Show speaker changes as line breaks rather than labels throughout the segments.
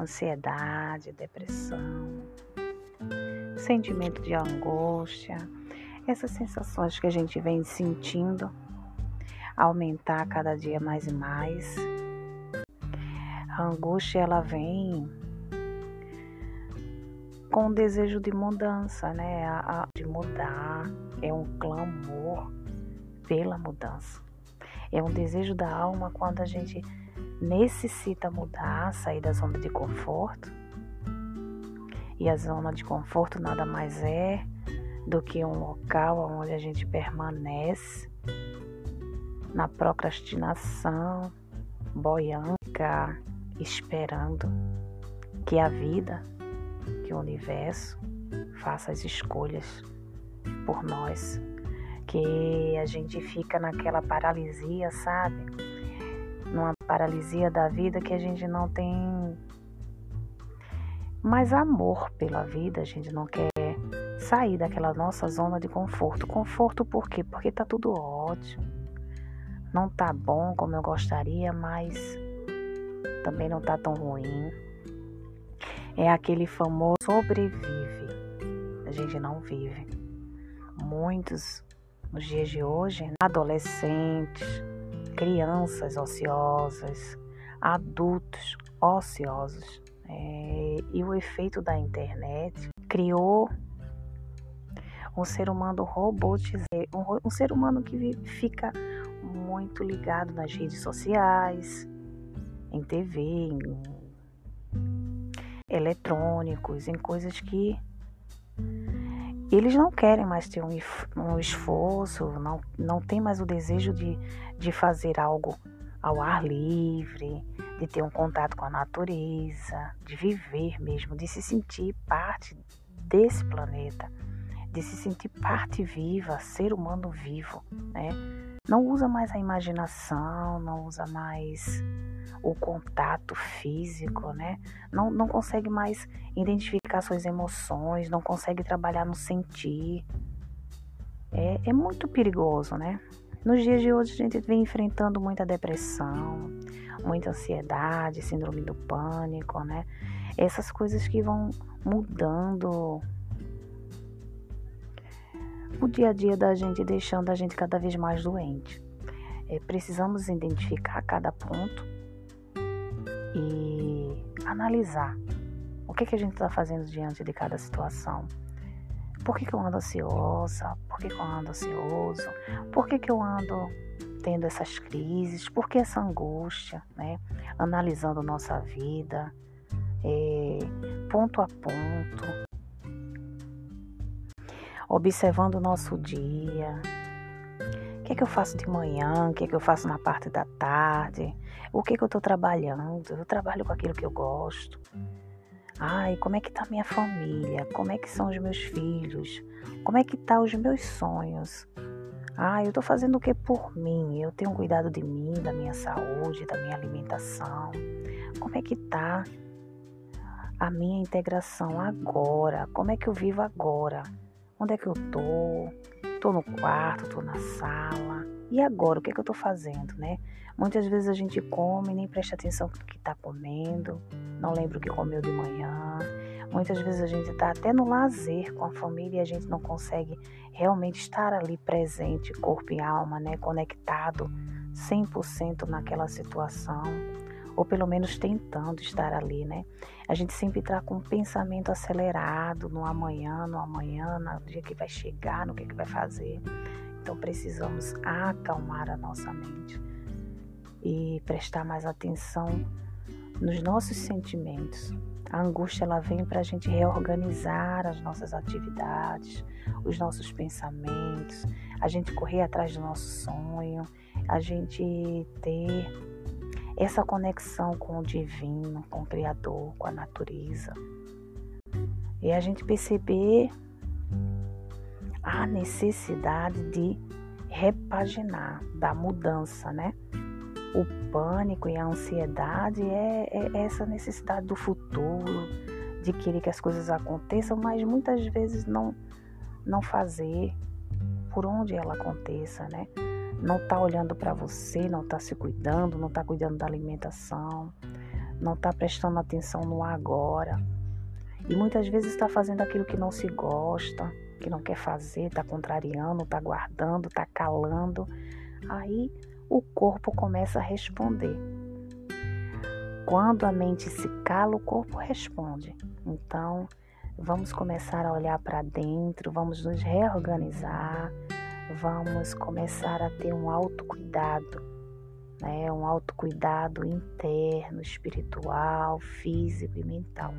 ansiedade, depressão, sentimento de angústia, essas sensações que a gente vem sentindo aumentar cada dia mais e mais. A angústia ela vem com o desejo de mudança, né? A, a, de mudar, é um clamor pela mudança. É um desejo da alma quando a gente necessita mudar, sair da zona de conforto. E a zona de conforto nada mais é do que um local onde a gente permanece na procrastinação, boiando, esperando que a vida, que o universo faça as escolhas por nós, que a gente fica naquela paralisia, sabe? Numa paralisia da vida que a gente não tem mais amor pela vida, a gente não quer sair daquela nossa zona de conforto. Conforto por quê? Porque tá tudo ótimo. Não tá bom como eu gostaria, mas também não tá tão ruim. É aquele famoso sobrevive. A gente não vive. Muitos nos dias de hoje, adolescentes, crianças ociosas, adultos ociosos. É, e o efeito da internet criou um ser humano robotizado, um, um ser humano que fica muito ligado nas redes sociais, em TV, em eletrônicos, em coisas que eles não querem mais ter um, um esforço, não, não tem mais o desejo de, de fazer algo ao ar livre, de ter um contato com a natureza, de viver mesmo, de se sentir parte desse planeta, de se sentir parte viva, ser humano vivo, né? Não usa mais a imaginação, não usa mais o contato físico, né? Não, não consegue mais identificar suas emoções, não consegue trabalhar no sentir. É, é muito perigoso, né? Nos dias de hoje a gente vem enfrentando muita depressão, muita ansiedade, síndrome do pânico, né? Essas coisas que vão mudando o dia a dia da gente, deixando a gente cada vez mais doente. É, precisamos identificar cada ponto e analisar o que, que a gente está fazendo diante de cada situação. Por que, que eu ando ansiosa? Por que, que eu ando ansioso? Por que, que eu ando tendo essas crises? Por que essa angústia? Né? Analisando nossa vida, é, ponto a ponto, observando o nosso dia. O que é que eu faço de manhã? O que é que eu faço na parte da tarde? O que é que eu estou trabalhando? Eu trabalho com aquilo que eu gosto. Ai, como é que tá minha família? Como é que são os meus filhos? Como é que tá os meus sonhos? Ai, eu tô fazendo o que por mim? Eu tenho cuidado de mim, da minha saúde, da minha alimentação. Como é que tá a minha integração agora? Como é que eu vivo agora? Onde é que eu tô? Tô no quarto, tô na sala. E agora, o que é que eu tô fazendo, né? Muitas vezes a gente come e nem presta atenção no que está comendo, não lembra o que comeu de manhã. Muitas vezes a gente está até no lazer com a família e a gente não consegue realmente estar ali presente, corpo e alma, né? Conectado 100% naquela situação, ou pelo menos tentando estar ali, né? A gente sempre está com um pensamento acelerado no amanhã, no amanhã, no dia que vai chegar, no que, que vai fazer. Então precisamos acalmar a nossa mente e prestar mais atenção nos nossos sentimentos. A angústia ela vem para a gente reorganizar as nossas atividades, os nossos pensamentos, a gente correr atrás do nosso sonho, a gente ter essa conexão com o divino, com o Criador, com a natureza. E a gente perceber a necessidade de repaginar, da mudança, né? O pânico e a ansiedade é, é essa necessidade do futuro, de querer que as coisas aconteçam, mas muitas vezes não, não fazer por onde ela aconteça, né? Não tá olhando para você, não tá se cuidando, não tá cuidando da alimentação, não está prestando atenção no agora. E muitas vezes está fazendo aquilo que não se gosta, que não quer fazer, está contrariando, está guardando, está calando. Aí o corpo começa a responder. Quando a mente se cala, o corpo responde. Então, vamos começar a olhar para dentro, vamos nos reorganizar, vamos começar a ter um autocuidado, né? Um autocuidado interno, espiritual, físico e mental,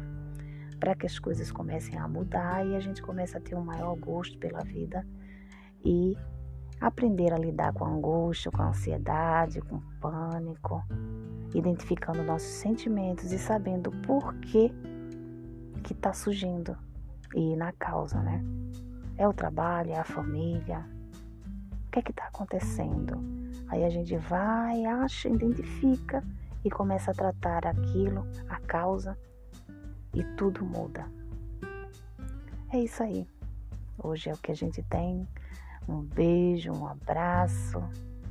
para que as coisas comecem a mudar e a gente comece a ter um maior gosto pela vida e aprender a lidar com a angústia, com a ansiedade, com o pânico, identificando nossos sentimentos e sabendo por que que está surgindo e na causa, né? É o trabalho, é a família. Que é que está acontecendo? Aí a gente vai, acha, identifica e começa a tratar aquilo, a causa, e tudo muda. É isso aí. Hoje é o que a gente tem. Um beijo, um abraço,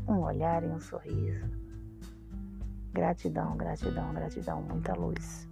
um olhar e um sorriso. Gratidão, gratidão, gratidão, muita luz.